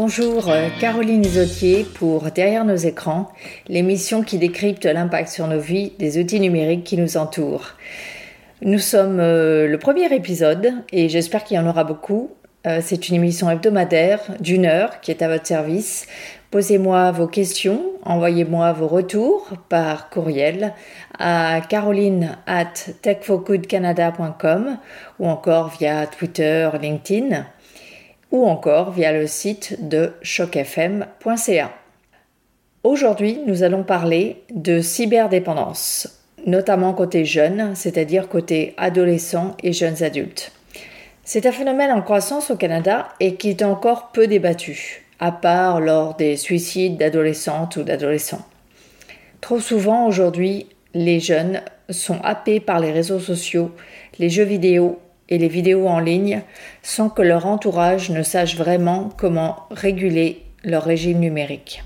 Bonjour, euh, Caroline Isotier pour Derrière nos écrans, l'émission qui décrypte l'impact sur nos vies des outils numériques qui nous entourent. Nous sommes euh, le premier épisode et j'espère qu'il y en aura beaucoup. Euh, c'est une émission hebdomadaire d'une heure qui est à votre service. Posez-moi vos questions, envoyez-moi vos retours par courriel à caroline at techforgoodcanada.com ou encore via Twitter, LinkedIn ou encore via le site de chocfm.ca. Aujourd'hui, nous allons parler de cyberdépendance, notamment côté jeunes, c'est-à-dire côté adolescents et jeunes adultes. C'est un phénomène en croissance au Canada et qui est encore peu débattu, à part lors des suicides d'adolescentes ou d'adolescents. Trop souvent aujourd'hui, les jeunes sont happés par les réseaux sociaux, les jeux vidéo et les vidéos en ligne sans que leur entourage ne sache vraiment comment réguler leur régime numérique.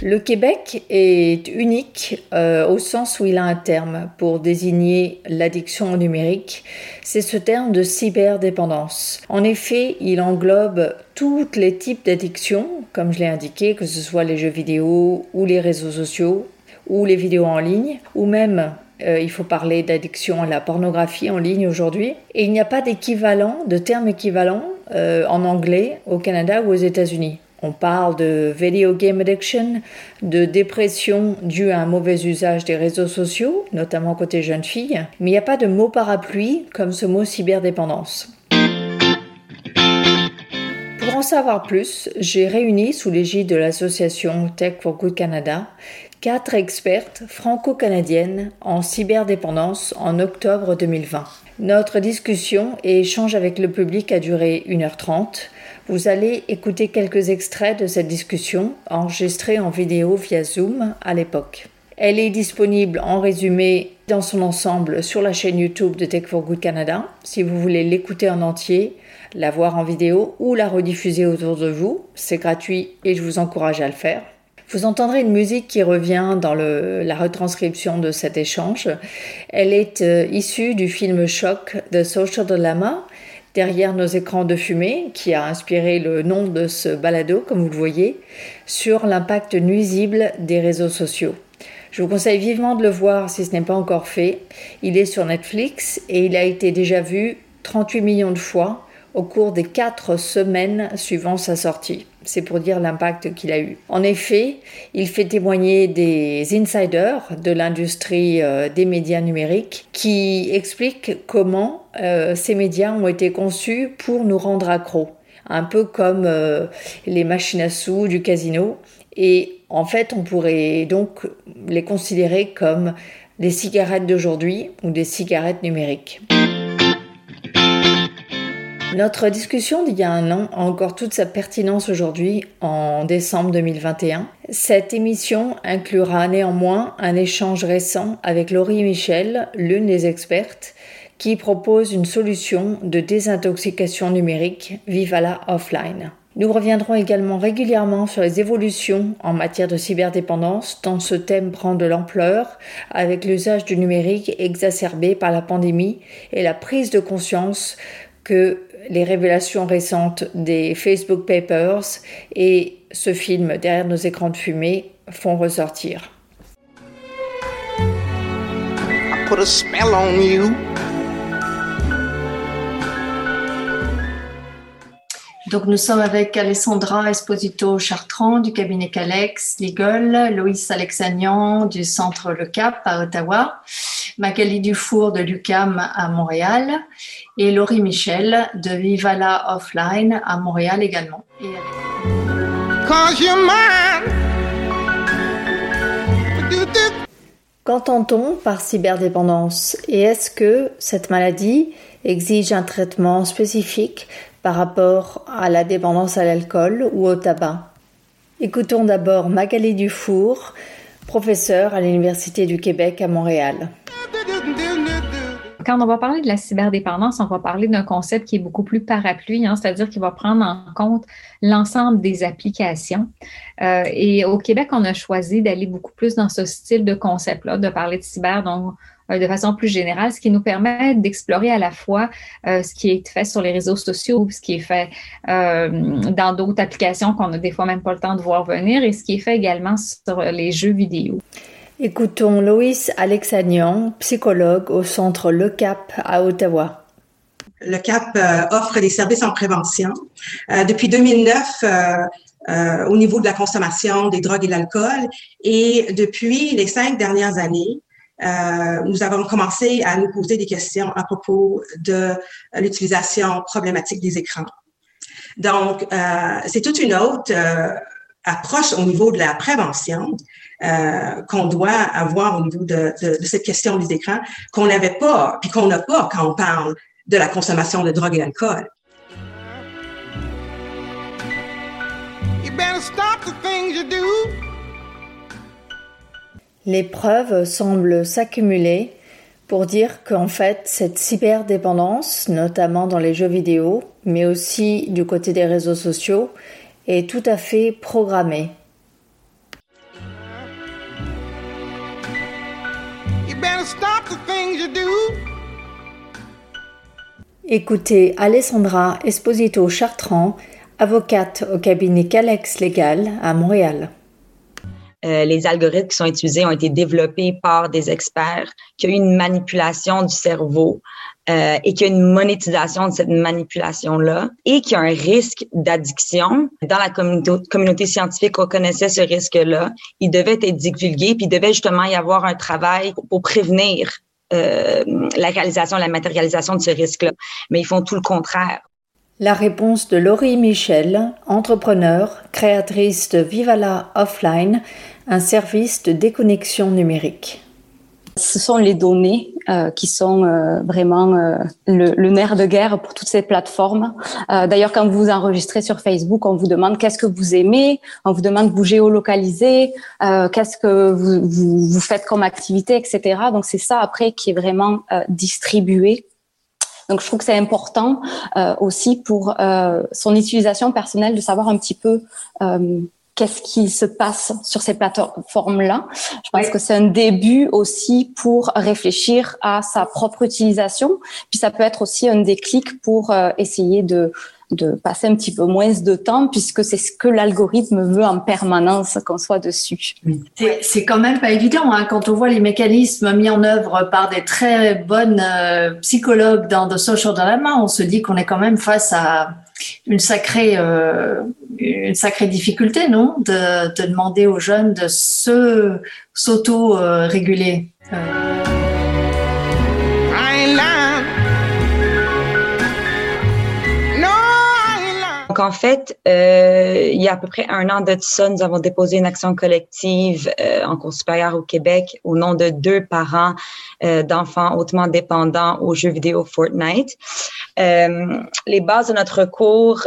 Le Québec est unique euh, au sens où il a un terme pour désigner l'addiction au numérique, c'est ce terme de cyberdépendance. En effet, il englobe tous les types d'addictions, comme je l'ai indiqué, que ce soit les jeux vidéo ou les réseaux sociaux ou les vidéos en ligne, ou même euh, il faut parler d'addiction à la pornographie en ligne aujourd'hui. Et il n'y a pas d'équivalent, de terme équivalent euh, en anglais au Canada ou aux États-Unis. On parle de video game addiction, de dépression due à un mauvais usage des réseaux sociaux, notamment côté jeunes filles, mais il n'y a pas de mot parapluie comme ce mot cyberdépendance. Pour en savoir plus, j'ai réuni sous l'égide de l'association Tech for Good Canada quatre expertes franco-canadiennes en cyberdépendance en octobre 2020. Notre discussion et échange avec le public a duré 1h30. Vous allez écouter quelques extraits de cette discussion enregistrée en vidéo via Zoom à l'époque. Elle est disponible en résumé dans son ensemble sur la chaîne YouTube de Tech for Good Canada. Si vous voulez l'écouter en entier, la voir en vidéo ou la rediffuser autour de vous, c'est gratuit et je vous encourage à le faire. Vous entendrez une musique qui revient dans la retranscription de cet échange. Elle est euh, issue du film Choc de Social Dilemma, derrière nos écrans de fumée, qui a inspiré le nom de ce balado, comme vous le voyez, sur l'impact nuisible des réseaux sociaux. Je vous conseille vivement de le voir si ce n'est pas encore fait. Il est sur Netflix et il a été déjà vu 38 millions de fois au cours des quatre semaines suivant sa sortie. C'est pour dire l'impact qu'il a eu. En effet, il fait témoigner des insiders de l'industrie euh, des médias numériques qui expliquent comment euh, ces médias ont été conçus pour nous rendre accros. Un peu comme euh, les machines à sous du casino. Et en fait, on pourrait donc les considérer comme des cigarettes d'aujourd'hui ou des cigarettes numériques. Notre discussion d'il y a un an a encore toute sa pertinence aujourd'hui, en décembre 2021. Cette émission inclura néanmoins un échange récent avec Laurie Michel, l'une des expertes, qui propose une solution de désintoxication numérique Vivala Offline. Nous reviendrons également régulièrement sur les évolutions en matière de cyberdépendance, tant ce thème prend de l'ampleur avec l'usage du numérique exacerbé par la pandémie et la prise de conscience que les révélations récentes des Facebook Papers et ce film derrière nos écrans de fumée font ressortir. Donc nous sommes avec Alessandra Esposito Chartrand du cabinet Calex Legal, Loïs Alexanian du centre Le Cap à Ottawa, Magali Dufour de l'UCAM à Montréal et Laurie Michel de Vivala Offline à Montréal également. Qu'entend-on par cyberdépendance et est-ce que cette maladie exige un traitement spécifique par rapport à la dépendance à l'alcool ou au tabac? Écoutons d'abord Magali Dufour, professeure à l'Université du Québec à Montréal. Quand on va parler de la cyberdépendance, on va parler d'un concept qui est beaucoup plus parapluie, hein, c'est-à-dire qu'il va prendre en compte l'ensemble des applications. Euh, et au Québec, on a choisi d'aller beaucoup plus dans ce style de concept-là, de parler de cyber. De façon plus générale, ce qui nous permet d'explorer à la fois ce qui est fait sur les réseaux sociaux, ce qui est fait dans d'autres applications qu'on n'a des fois même pas le temps de voir venir et ce qui est fait également sur les jeux vidéo. Écoutons Loïs Alexanian, psychologue au centre Le Cap à Ottawa. Le CAP euh, offre des services en prévention. Euh, depuis 2009, euh, au niveau de la consommation des drogues et de l'alcool, et depuis les cinq dernières années, nous avons commencé à nous poser des questions à propos de l'utilisation problématique des écrans. Donc, c'est toute une autre approche au niveau de la prévention qu'on doit avoir au niveau de, cette question des écrans qu'on n'avait pas, puis qu'on n'a pas quand on parle de la consommation de drogue et d'alcool. Les preuves semblent s'accumuler pour dire qu'en fait, cette cyberdépendance, notamment dans les jeux vidéo, mais aussi du côté des réseaux sociaux, est tout à fait programmée. Écoutez Alessandra Esposito Chartrand, avocate au cabinet Calex Légal à Montréal. Euh, les algorithmes qui sont utilisés ont été développés par des experts, qu'il y a eu une manipulation du cerveau euh, et qu'il y a une monétisation de cette manipulation-là et qu'il y a un risque d'addiction. Dans la communauté, scientifique, on connaissait ce risque-là. Il devait être divulgué, puis il devait justement y avoir un travail pour prévenir euh, la réalisation, la matérialisation de ce risque-là. Mais ils font tout le contraire. La réponse de Laurie Michel, entrepreneur, créatrice de Vivala Offline, un service de déconnexion numérique. Ce sont les données euh, qui sont euh, vraiment euh, le, le, nerf de guerre pour toutes ces plateformes. D'ailleurs, quand vous enregistrez sur Facebook, on vous demande qu'est-ce que vous aimez, on vous demande de vous géolocaliser, qu'est-ce que vous, vous, vous, faites comme activité, etc. Donc c'est ça après qui est vraiment distribué. Donc je trouve que c'est important aussi pour son utilisation personnelle de savoir un petit peu qu'est-ce qui se passe sur ces plateformes-là. Je pense que c'est un début aussi pour réfléchir à sa propre utilisation. Puis ça peut être aussi un déclic pour euh, essayer de de passer un petit peu moins de temps puisque c'est ce que l'algorithme veut en permanence qu'on soit dessus. C'est quand même pas évident hein, quand on voit les mécanismes mis en œuvre par des très bonnes euh, psychologues dans The Social Dilemma, on se dit qu'on est quand même face à une sacrée, euh, une sacrée difficulté, non de, de, demander aux jeunes de se s'auto-réguler. Euh. En fait, euh, il y a à peu près un an de ça, nous avons déposé une action collective euh, en cours supérieur au Québec au nom de deux parents euh, d'enfants hautement dépendants aux jeux vidéo Fortnite. les bases de notre cours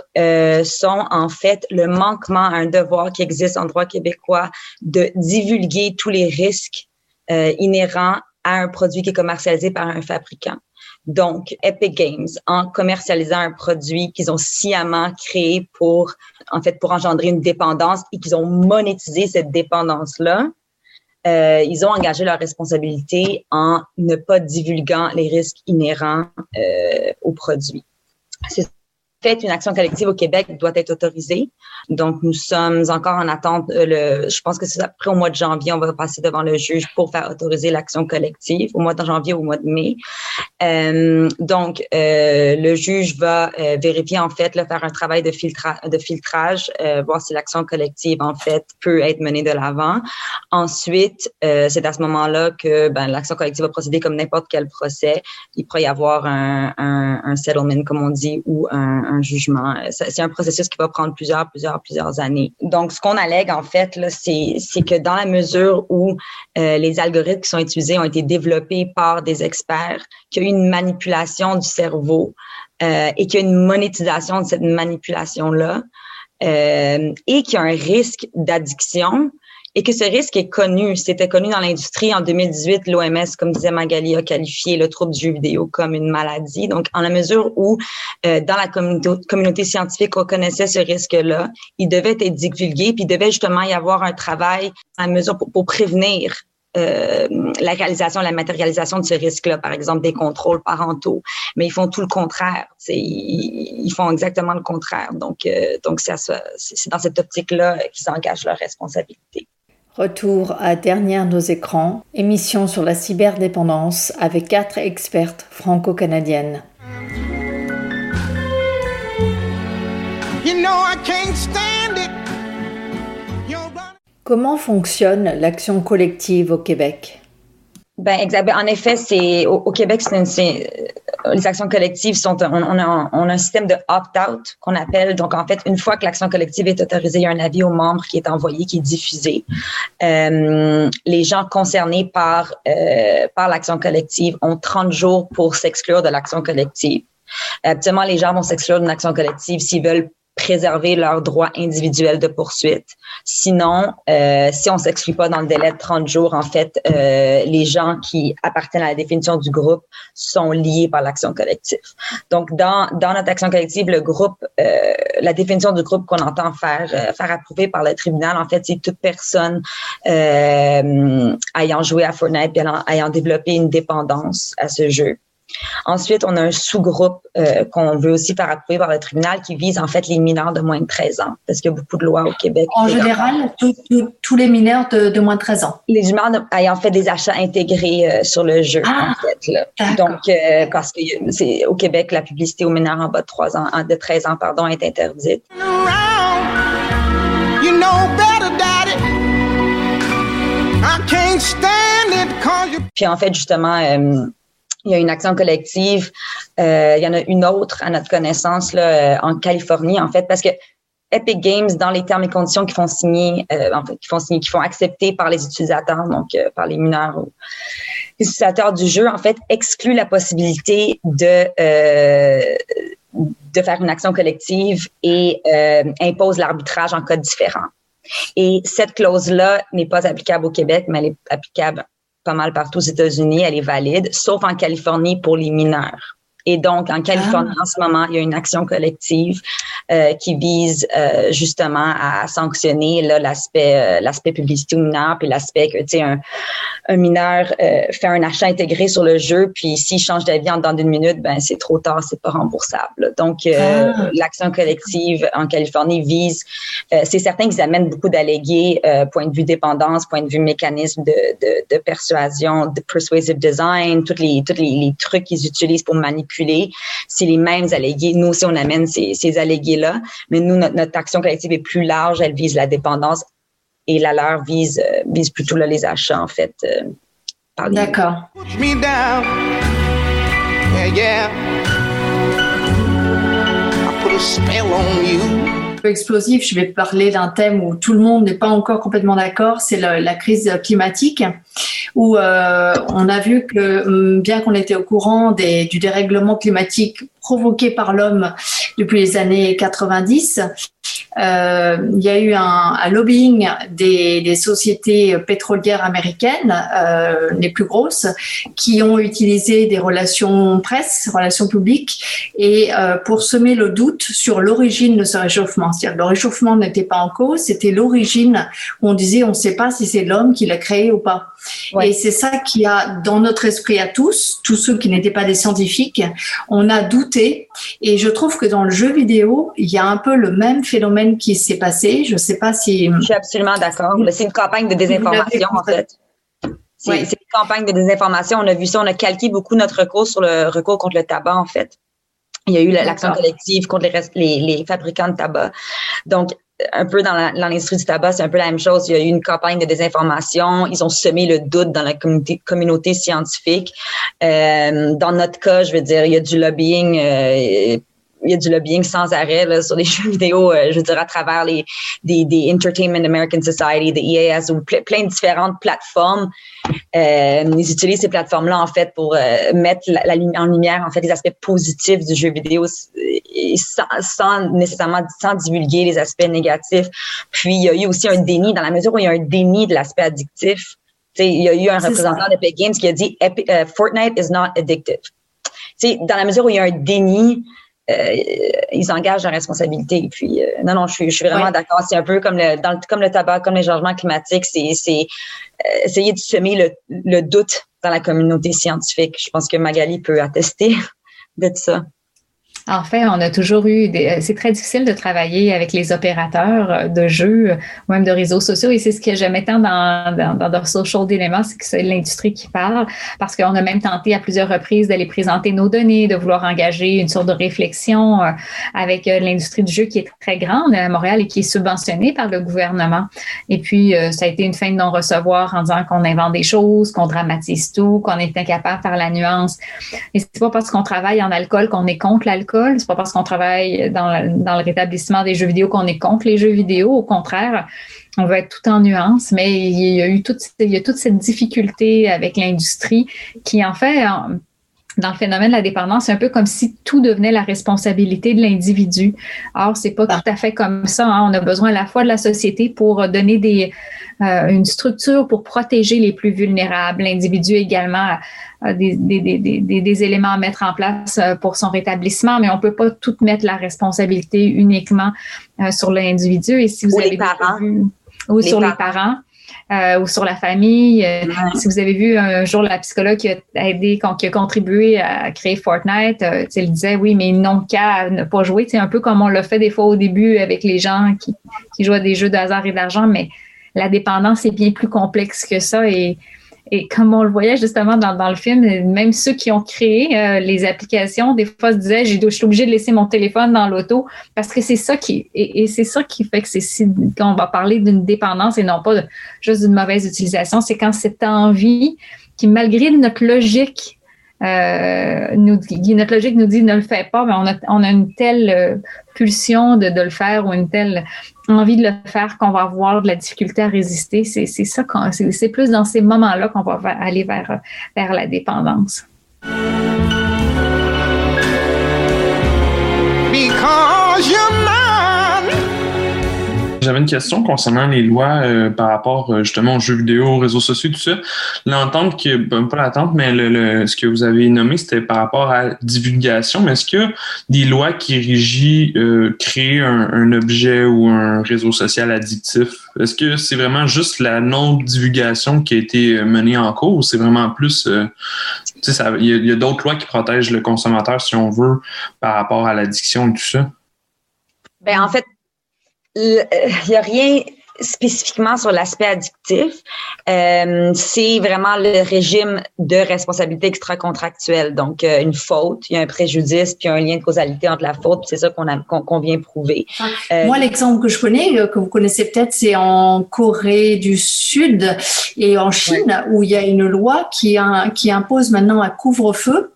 sont en fait le manquement à un devoir qui existe en droit québécois de divulguer tous les risques inhérents à un produit qui est commercialisé par un fabricant. Donc, Epic Games, en commercialisant un produit qu'ils ont sciemment créé pour, en fait, pour engendrer une dépendance et qu'ils ont monétisé cette dépendance-là, euh, ils ont engagé leur responsabilité en ne pas divulguant les risques inhérents euh, au produit. Fait, une action collective au Québec doit être autorisée. Donc, nous sommes encore en attente. Euh, le, je pense que c'est après au mois de janvier, on va passer devant le juge pour faire autoriser l'action collective, au mois de janvier ou au mois de mai. Euh, donc, euh, le juge va euh, vérifier, en fait, là, faire un travail de, filtra de filtrage, euh, voir si l'action collective, en fait, peut être menée de l'avant. Ensuite, c'est à ce moment-là que ben, l'action collective va procéder comme n'importe quel procès. Il pourrait y avoir un, un, un settlement, comme on dit, ou un jugement. C'est un processus qui va prendre plusieurs, plusieurs, plusieurs années. Donc, ce qu'on allègue, en fait, c'est que dans la mesure où euh, les algorithmes qui sont utilisés ont été développés par des experts, qu'il y a eu une manipulation du cerveau euh, et qu'il y a une monétisation de cette manipulation-là, euh, et qu'il y a un risque d'addiction, et que ce risque est connu. C'était connu dans l'industrie en 2018. L'OMS, comme disait Magali, a qualifié le trouble du jeu vidéo comme une maladie. Donc, en la mesure où euh, dans la communauté, scientifique, on connaissait ce risque-là, il devait être divulgué, puis il devait justement y avoir un travail à mesure pour, prévenir euh, la réalisation, la matérialisation de ce risque-là, par exemple des contrôles parentaux, mais ils font tout le contraire. Ils, ils, font exactement le contraire. Donc, euh, donc c'est dans cette optique-là qu'ils engagent leur responsabilité. Retour à Dernière nos écrans, émission sur la cyberdépendance avec quatre expertes franco-canadiennes. Comment fonctionne l'action collective au Québec? Ben, exactement. En effet, c'est au, Québec, c'est les actions collectives sont, on, a, on a un système de opt-out qu'on appelle. Donc, en fait, une fois que l'action collective est autorisée, il y a un avis aux membres qui est envoyé, qui est diffusé. Euh, les gens concernés par euh, par l'action collective ont 30 jours pour s'exclure de l'action collective. Habituellement, les gens vont s'exclure d'une action collective s'ils veulent préserver leurs droits individuels de poursuite. Sinon, euh, si on s'exclut pas dans le délai de 30 jours, en fait, euh, les gens qui appartiennent à la définition du groupe sont liés par l'action collective. Donc, dans, dans notre action collective, le groupe, euh, la définition du groupe qu'on entend faire euh, faire approuver par le tribunal, en fait, c'est toute personne euh, ayant joué à Fortnite, ayant développé une dépendance à ce jeu. Ensuite, on a un sous-groupe euh, qu'on veut aussi faire approuver par le tribunal qui vise en fait les mineurs de moins de 13 ans, parce qu'il y a beaucoup de lois au Québec. En général, tous les mineurs de, moins de 13 ans. Les mineurs ayant fait des achats intégrés euh, sur le jeu, ah, en fait. Là. Donc, euh, parce que c'est au Québec, la publicité aux mineurs en bas de 3 ans, de 13 ans, pardon, est interdite. Puis en fait, justement, il y a une action collective. Euh, il y en a une autre à notre connaissance là, euh, en Californie, en fait, parce que Epic Games, dans les termes et conditions qui font signer, euh, en qui font signer, qui font accepter par les utilisateurs, donc par les mineurs ou les utilisateurs du jeu, en fait, exclut la possibilité de de faire une action collective et impose l'arbitrage en cas différent. Et cette clause-là n'est pas applicable au Québec, mais elle est applicable pas mal partout aux États-Unis, elle est valide, sauf en Californie pour les mineurs. Et donc, en Californie, ah. en ce moment, il y a une action collective euh, qui vise euh, justement à sanctionner l'aspect euh, l'aspect publicité mineur, puis l'aspect que, tu sais, un, un, mineur euh, fait un achat intégré sur le jeu, puis s'il change d'avis en dans une minute, ben c'est trop tard, c'est pas remboursable. Donc, ah. l'action collective en Californie vise, c'est certain qu'ils amènent beaucoup d'allégués, point de vue dépendance, point de vue mécanisme de, de, de persuasion, de persuasive design, tous les, tous les, les trucs qu'ils utilisent pour manipuler c'est les mêmes allégués. Nous aussi, on amène ces, ces allégués-là, mais nous, notre, action collective est plus large. Elle vise la dépendance et la leur vise, euh, vise plutôt là, les achats, en fait. Euh, D'accord. Explosif, je vais parler d'un thème où tout le monde n'est pas encore complètement d'accord, c'est la, crise climatique, où euh, on a vu que hum, bien qu'on était au courant du dérèglement climatique provoqué par l'homme depuis les années 90, euh, il y a eu un, un lobbying des, des, sociétés pétrolières américaines, euh, les plus grosses, qui ont utilisé des relations presse, relations publiques, et euh, pour semer le doute sur l'origine de ce réchauffement. C'est-à-dire le réchauffement n'était pas en cause, c'était l'origine où on disait on ne sait pas si c'est l'homme qui l'a créé ou pas. Et c'est ça qui a dans notre esprit à tous, tous ceux qui n'étaient pas des scientifiques, on a douté. Et je trouve que dans le jeu vidéo, il y a un peu le même phénomène qui s'est passé. Je ne sais pas si. Je suis absolument d'accord. C'est une campagne de désinformation, en fait. C'est une campagne de désinformation. On a vu ça, on a calqué beaucoup notre recours sur le recours contre le tabac, en fait. Il y a eu l'action collective contre les, les, les, fabricants de tabac. Donc, un peu dans l'industrie du tabac, c'est un peu la même chose. Il y a eu une campagne de désinformation. Ils ont semé le doute dans la communauté, communauté scientifique. Euh, dans notre cas, je veux dire, il y a du lobbying. Euh, il y a du lobbying sans arrêt là, sur les jeux vidéo, euh, je veux dire, à travers les des, des Entertainment American Society, des EAS ou plein de différentes plateformes. Euh, ils utilisent ces plateformes-là, en fait, pour euh, mettre la, la, en lumière, en fait, les aspects positifs du jeu vidéo sans, sans, nécessairement sans divulguer les aspects négatifs. Puis il y a eu aussi un déni dans la mesure où il y a un déni de l'aspect addictif. sais, il y a eu un représentant d'Epic Games qui a dit Fortnite is not addictive. dans la mesure où il y a un déni euh, ils engagent la responsabilité. Puis, euh, non, non, je suis, je suis vraiment d'accord. C'est un peu comme le, dans le, comme le tabac, comme les changements climatiques, c'est, c'est euh, essayer de semer le, le doute dans la communauté scientifique. Je pense que Magali peut attester de ça. En fait, on a toujours eu. Euh, c'est très difficile de travailler avec les opérateurs euh, de jeux ou même de réseaux sociaux. Et c'est ce que j'aime tant dans, dans, The Social Dilemma, c'est que c'est l'industrie qui parle. Parce qu'on a même tenté à plusieurs reprises d'aller présenter nos données, de vouloir engager une sorte de réflexion euh, avec l'industrie du jeu qui est très grande à Montréal et qui est subventionnée par le gouvernement. Et puis, ça a été une fin de non-recevoir en disant qu'on invente des choses, qu'on dramatise tout, qu'on est incapable de faire la nuance. Et c'est pas parce qu'on travaille en alcool qu'on est contre l'alcool c'est pas parce qu'on travaille dans, le rétablissement des jeux vidéo qu'on est contre les jeux vidéo. Au contraire, on va être tout en nuances, mais il y a eu il y a toute cette difficulté avec l'industrie qui, en fait, dans le phénomène de la dépendance, c'est un peu comme si tout devenait la responsabilité de l'individu. Or, c'est pas tout à fait comme ça. Hein. On a besoin à la fois de la société pour donner des, euh, une structure pour protéger les plus vulnérables, l'individu également des, des, des, éléments à mettre en place euh, pour son rétablissement, mais on peut pas tout mettre la responsabilité uniquement euh, sur l'individu. Et si vous ou avez les parents. ou sur les parents. Euh, ou sur la famille. Si vous avez vu un jour la psychologue qui a aidé, qui a contribué à créer Fortnite, euh, elle disait oui, mais non qu'à ne pas jouer. C'est un peu comme on l'a fait des fois au début avec les gens qui, qui jouent à des jeux de hasard et d'argent, mais la dépendance est bien plus complexe que ça et et comme on le voyait justement dans, le film, même ceux qui ont créé euh, les applications, des fois se disaient, je suis obligé de laisser mon téléphone dans l'auto parce que c'est ça qui et, c'est ça qui fait que c'est si quand on va parler d'une dépendance et non pas juste d'une mauvaise utilisation, c'est quand cette envie qui malgré notre logique euh, notre logique nous dit ne le fais pas, mais on a, on a une telle euh, pulsion de, de, le faire ou une telle envie de le faire qu'on va avoir de la difficulté à résister. C'est ça, c'est plus dans ces moments-là qu'on va aller vers, vers la dépendance. J'avais une question concernant les lois euh, par rapport euh, justement aux jeux vidéo, aux réseaux sociaux, tout ça. L'entente que, ben, pas l'attente, mais le, ce que vous avez nommé, c'était par rapport à divulgation. Mais est-ce y a des lois qui régissent euh, créer un, objet ou un réseau social addictif? Est-ce que c'est vraiment juste la non-divulgation qui a été menée en cours ou c'est vraiment plus, sais, il y a, a d'autres lois qui protègent le consommateur, si on veut, par rapport à l'addiction et tout ça? Ben, en fait, il n'y a rien spécifiquement sur l'aspect addictif, euh, c'est vraiment le régime de responsabilité extra-contractuelle. Donc, euh, une faute, il y a un préjudice, puis un lien de causalité entre la faute, c'est ça qu'on qu'on vient prouver. Euh, Moi, l'exemple que je connais, que vous connaissez peut-être, c'est en Corée du Sud et en Chine, où il y a une loi qui, qui impose maintenant un couvre-feu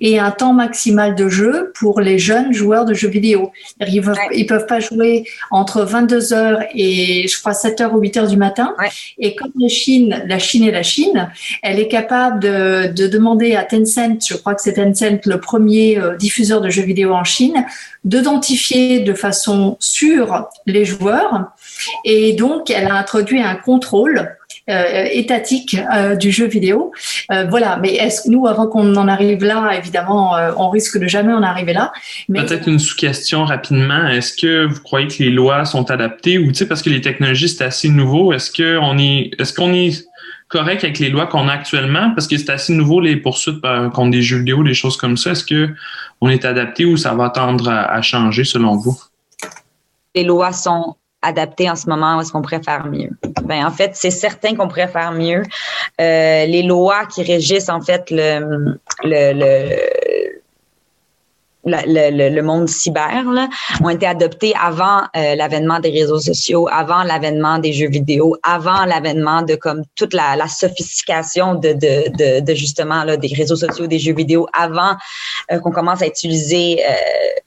et un temps maximal de jeu pour les jeunes joueurs de jeux vidéo. Ils peuvent, ils peuvent pas jouer entre 22 heures et je crois 7 heures ou 8 heures du matin. Et comme la Chine, la Chine est la Chine, elle est capable de, de demander à Tencent, je crois que c'est Tencent le premier euh, diffuseur de jeux vidéo en Chine, d'identifier de façon sûre les joueurs. Et donc, elle a introduit un contrôle euh, étatique euh, du jeu vidéo. Euh, voilà, mais est-ce que nous, avant qu'on en arrive là, évidemment, on risque de jamais en arriver là. Peut-être une sous-question rapidement. Est-ce que vous croyez que les lois sont adaptées ou, tu sais, parce que les technologies, c'est assez nouveau, est-ce qu'on est, est-ce qu'on est correct avec les lois qu'on a actuellement? Parce que c'est assez nouveau, les poursuites contre des jeux vidéo, des choses comme ça. Est-ce que on est adapté ou ça va tendre à changer selon vous? Les lois sont adapté en ce moment ou est-ce qu'on pourrait faire mieux? Ben, en fait, c'est certain qu'on pourrait faire mieux. Euh, les lois qui régissent en fait le, le, le le, le, monde cyber là, ont été adoptés avant euh, l'avènement des réseaux sociaux, avant l'avènement des jeux vidéo, avant l'avènement de comme toute la, la sophistication de, de, de, de, justement là, des réseaux sociaux, des jeux vidéo, avant euh, qu'on commence à utiliser euh,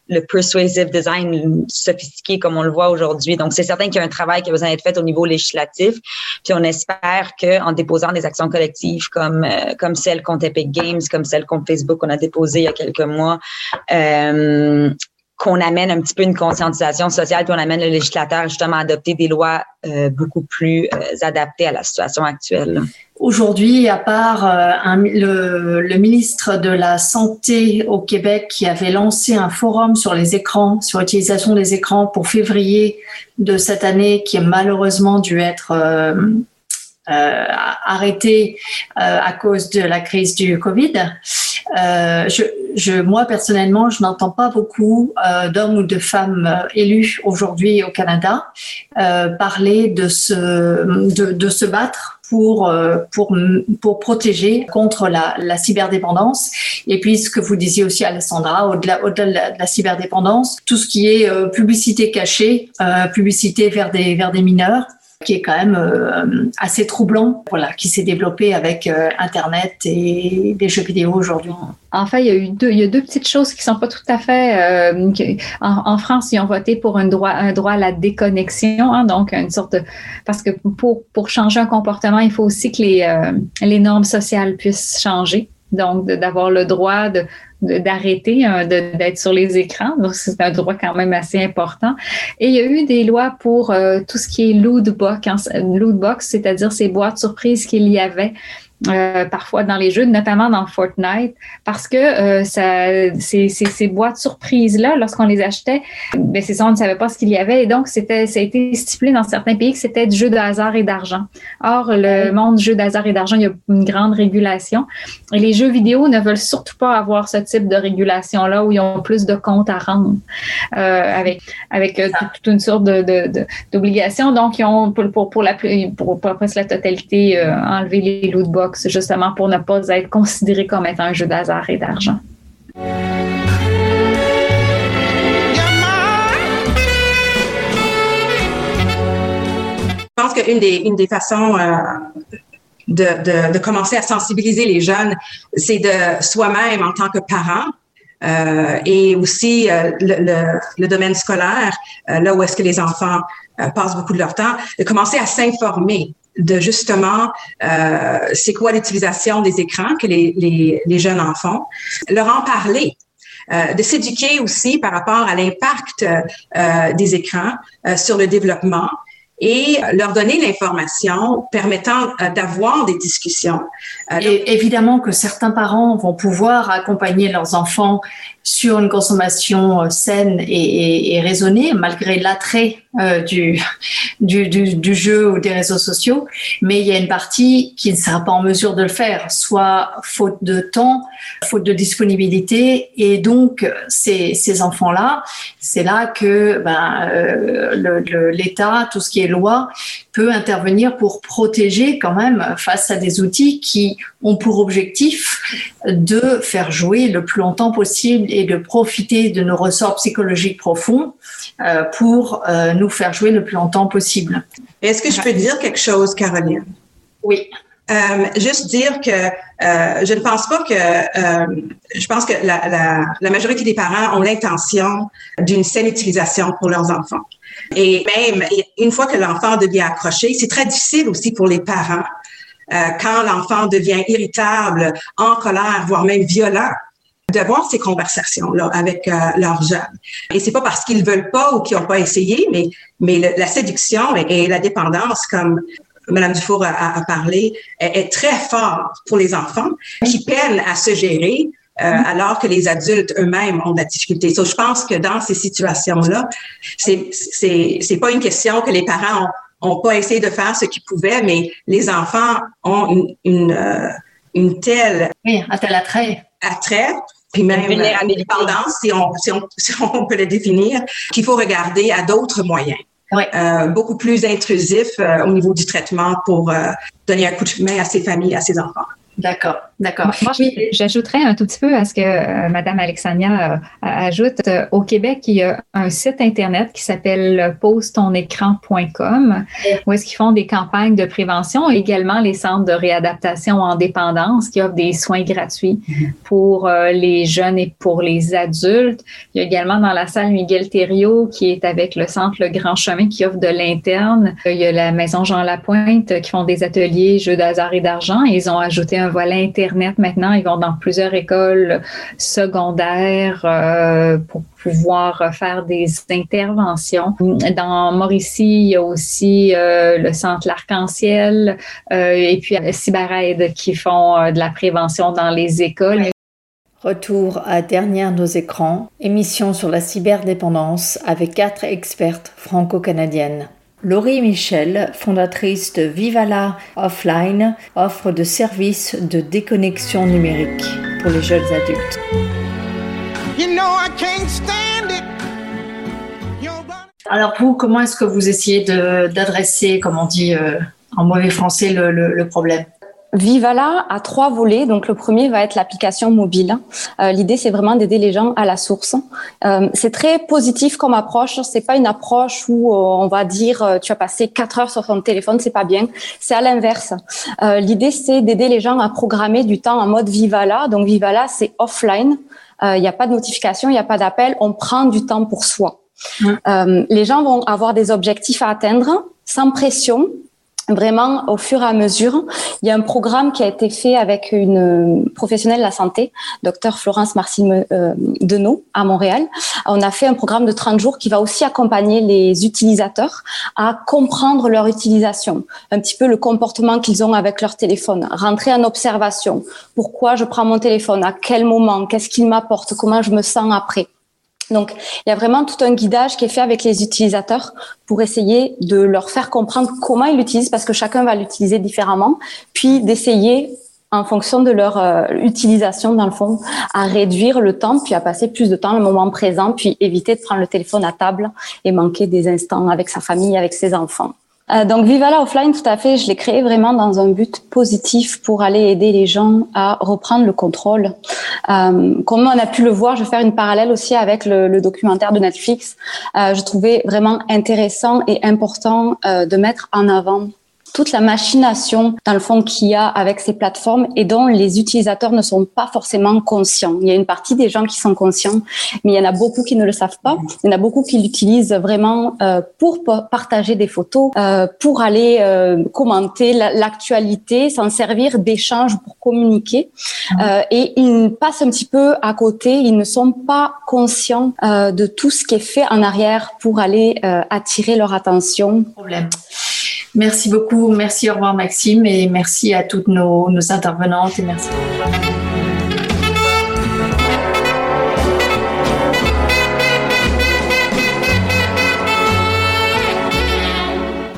le persuasive design sophistiqué comme on le voit aujourd'hui. Donc, c'est certain qu'il y a un travail qui a besoin d'être fait au niveau législatif. Puis on espère qu'en déposant des actions collectives comme, comme celle contre Epic Games, comme celle contre Facebook qu'on a déposée il y a quelques mois, euh, qu'on amène un petit peu une conscientisation sociale, puis on amène le législateur justement à adopter des lois euh, beaucoup plus euh, adaptées à la situation actuelle. Aujourd'hui, à part euh, le, le, ministre de la Santé au Québec qui avait lancé un forum sur les écrans, sur l'utilisation des écrans pour février de cette année, qui a malheureusement dû être euh, arrêté euh, à cause de la crise du Covid. Euh, je, je, moi personnellement, je n'entends pas beaucoup euh, d'hommes ou de femmes euh, élus aujourd'hui au Canada euh, parler de se de, de se battre pour pour pour protéger contre la, la, cyberdépendance. Et puis ce que vous disiez aussi, Alessandra, au-delà au-delà de la cyberdépendance, tout ce qui est publicité cachée, publicité vers des vers des mineurs qui est quand même euh, assez troublant, voilà, qui s'est développé avec euh, Internet et des jeux vidéo aujourd'hui. En fait, il y a eu deux, il y a deux petites choses qui sont pas tout à fait. Euh, en, France, ils ont voté pour un droit, un droit à la déconnexion, hein, donc une sorte de, parce que pour pour changer un comportement, il faut aussi que les les normes sociales puissent changer. Donc, d'avoir le droit de, d'arrêter hein, d'être sur les écrans. Donc, c'est un droit quand même assez important. Et il y a eu des lois pour euh, tout ce qui est loot box, hein, loot box, c'est-à-dire ces boîtes surprises qu'il y avait euh, parfois dans les jeux, notamment dans Fortnite, parce que euh, ça, ces, ces, ces, boîtes surprises-là, lorsqu'on les achetait, ben c'est ça, on ne savait pas ce qu'il y avait. Et donc, c'était, ça a été stipulé dans certains pays que c'était du jeu de hasard et d'argent. Or, le monde jeu de hasard et d'argent, il y a une grande régulation. Et les jeux vidéo ne veulent surtout pas avoir ce type de régulation-là où ils ont plus de comptes à rendre euh, avec, avec euh, toute, une sorte de, de, d'obligations. Donc, ils ont, pour, pour, pour, la, pour, pour presque la totalité, euh, enlevé les loot box justement pour ne pas être considéré comme étant un jeu d'hasard et d'argent. Je pense qu'une des, une des façons euh, de, de, commencer à sensibiliser les jeunes, c'est de soi-même en tant que parent. Euh, et aussi euh, le, le, le, domaine scolaire, là où est-ce que les enfants passent beaucoup de leur temps, de commencer à s'informer de justement euh, c'est quoi l'utilisation des écrans que les, les, les, jeunes en font, leur en parler. Euh, de s'éduquer aussi par rapport à l'impact euh, des écrans euh, sur le développement et leur donner l'information permettant euh, d'avoir des discussions. Euh, évidemment que certains parents vont pouvoir accompagner leurs enfants sur une consommation saine et, et raisonnée, malgré l'attrait euh, du, du, du, du, jeu ou des réseaux sociaux, mais il y a une partie qui ne sera pas en mesure de le faire, soit faute de temps, faute de disponibilité, et donc ces, ces enfants-là, c'est là que ben, euh, l'État, tout ce qui est loi, peut intervenir pour protéger quand même face à des outils qui ont pour objectif de faire jouer le plus longtemps possible et de profiter de nos ressorts psychologiques profonds euh, pour euh, nous faire jouer le plus longtemps possible. Est-ce que je peux dire quelque chose, Caroline? Oui. Euh, juste dire que euh, je ne pense pas que euh, je pense que la, la, la, majorité des parents ont l'intention d'une saine utilisation pour leurs enfants. Et même une fois que l'enfant devient accroché, c'est très difficile aussi pour les parents quand l'enfant devient irritable, en colère, voire même violent d'avoir ces conversations-là avec euh, leurs jeunes. Et c'est pas parce qu'ils veulent pas ou qu'ils n'ont pas essayé, mais, mais la séduction et, la dépendance, comme Madame Dufour a, a parlé, est, très fort pour les enfants qui peinent à se gérer. Euh, alors que les adultes eux-mêmes ont de la difficulté. So, je pense que dans ces situations-là, c'est c'est pas une question que les parents ont, ont pas essayé de faire ce qu'ils pouvaient, mais les enfants ont une une, euh, une telle oui, un tel attrait attrait puis même dépendance, si on, si, on, si on peut le définir, qu'il faut regarder à d'autres moyens. Oui. Euh, beaucoup plus intrusifs euh, au niveau du traitement pour euh, donner un coup de main à ces familles, à ces enfants. D'accord, d'accord. Oui. j'ajouterais un tout petit peu à ce que euh, Madame Alexandria euh, ajoute. Euh, au Québec, il y a un site internet qui s'appelle pose-ton-écran.com où est-ce qu'ils font des campagnes de prévention, également les centres de réadaptation en dépendance qui offrent des soins gratuits pour euh, les jeunes et pour les adultes. Il y a également dans la salle Miguel Thériault qui est avec le centre Le Grand Chemin qui offre de l'interne. Il y a la maison Jean Lapointe qui font des ateliers jeux d'hasard et d'argent. Ils ont ajouté a un volet Internet maintenant. Ils vont dans plusieurs écoles secondaires euh, pour pouvoir faire des interventions. Dans Mauricie, il y a aussi euh, le Centre L'Arc-en-Ciel euh, et puis CyberAide qui font de la prévention dans les écoles. Retour à Dernière nos écrans, émission sur la cyberdépendance avec quatre expertes franco-canadiennes. Laurie Michel, fondatrice de Vivala Offline, offre de services de déconnexion numérique pour les jeunes adultes. Alors vous, comment est-ce que vous essayez d'adresser, comme on dit euh, en mauvais français, le problème? Vivala a trois volets. Donc le premier va être l'application mobile. Euh, L'idée c'est vraiment d'aider les gens à la source. Euh, c'est très positif comme approche. C'est pas une approche où euh, on va dire euh, tu as passé quatre heures sur ton téléphone, c'est pas bien. C'est à l'inverse. Euh, l'idée c'est d'aider les gens à programmer du temps en mode Vivala. Donc Vivala c'est offline. Il n'y a pas de notification, il n'y a pas d'appel. On prend du temps pour soi. les gens vont avoir des objectifs à atteindre sans pression vraiment au fur et à mesure. Il y a un programme qui a été fait avec une professionnelle de la santé, docteur Florence Marcine euh, Denot à Montréal. On a fait un programme de 30 jours qui va aussi accompagner les utilisateurs à comprendre leur utilisation, un petit peu le comportement qu'ils ont avec leur téléphone, rentrer en observation. Pourquoi je prends mon téléphone? À quel moment? Qu'est-ce qu'il m'apporte? Comment je me sens après? Donc, il y a vraiment tout un guidage qui est fait avec les utilisateurs pour essayer de leur faire comprendre comment ils l'utilisent parce que chacun va l'utiliser différemment, puis d'essayer en fonction de leur euh, utilisation dans le fond, à réduire le temps, puis à passer plus de temps le moment présent, puis éviter de prendre le téléphone à table et manquer des instants avec sa famille, avec ses enfants. Euh, donc Vivala Offline, tout à fait, je l'ai créé vraiment dans un but positif pour aller aider les gens à reprendre le contrôle. Euh, comme on a pu le voir, je vais faire une parallèle aussi avec le, le documentaire de Netflix. Euh, je trouvais vraiment intéressant et important euh, de mettre en avant toute la machination dans le fond qu'il y a avec ces plateformes et dont les utilisateurs ne sont pas forcément conscients. Il y a une partie des gens qui sont conscients, mais il y en a beaucoup qui ne le savent pas. Il y en a beaucoup qui l'utilisent vraiment euh, pour partager des photos, euh, pour aller euh, commenter l'actualité, s'en servir d'échange pour communiquer. Euh, et ils passent un petit peu à côté. Ils ne sont pas conscients euh, de tout ce qui est fait en arrière pour aller euh, attirer leur attention. Problème. Merci beaucoup. Merci, au revoir Maxime et merci à toutes nos, intervenantes et merci.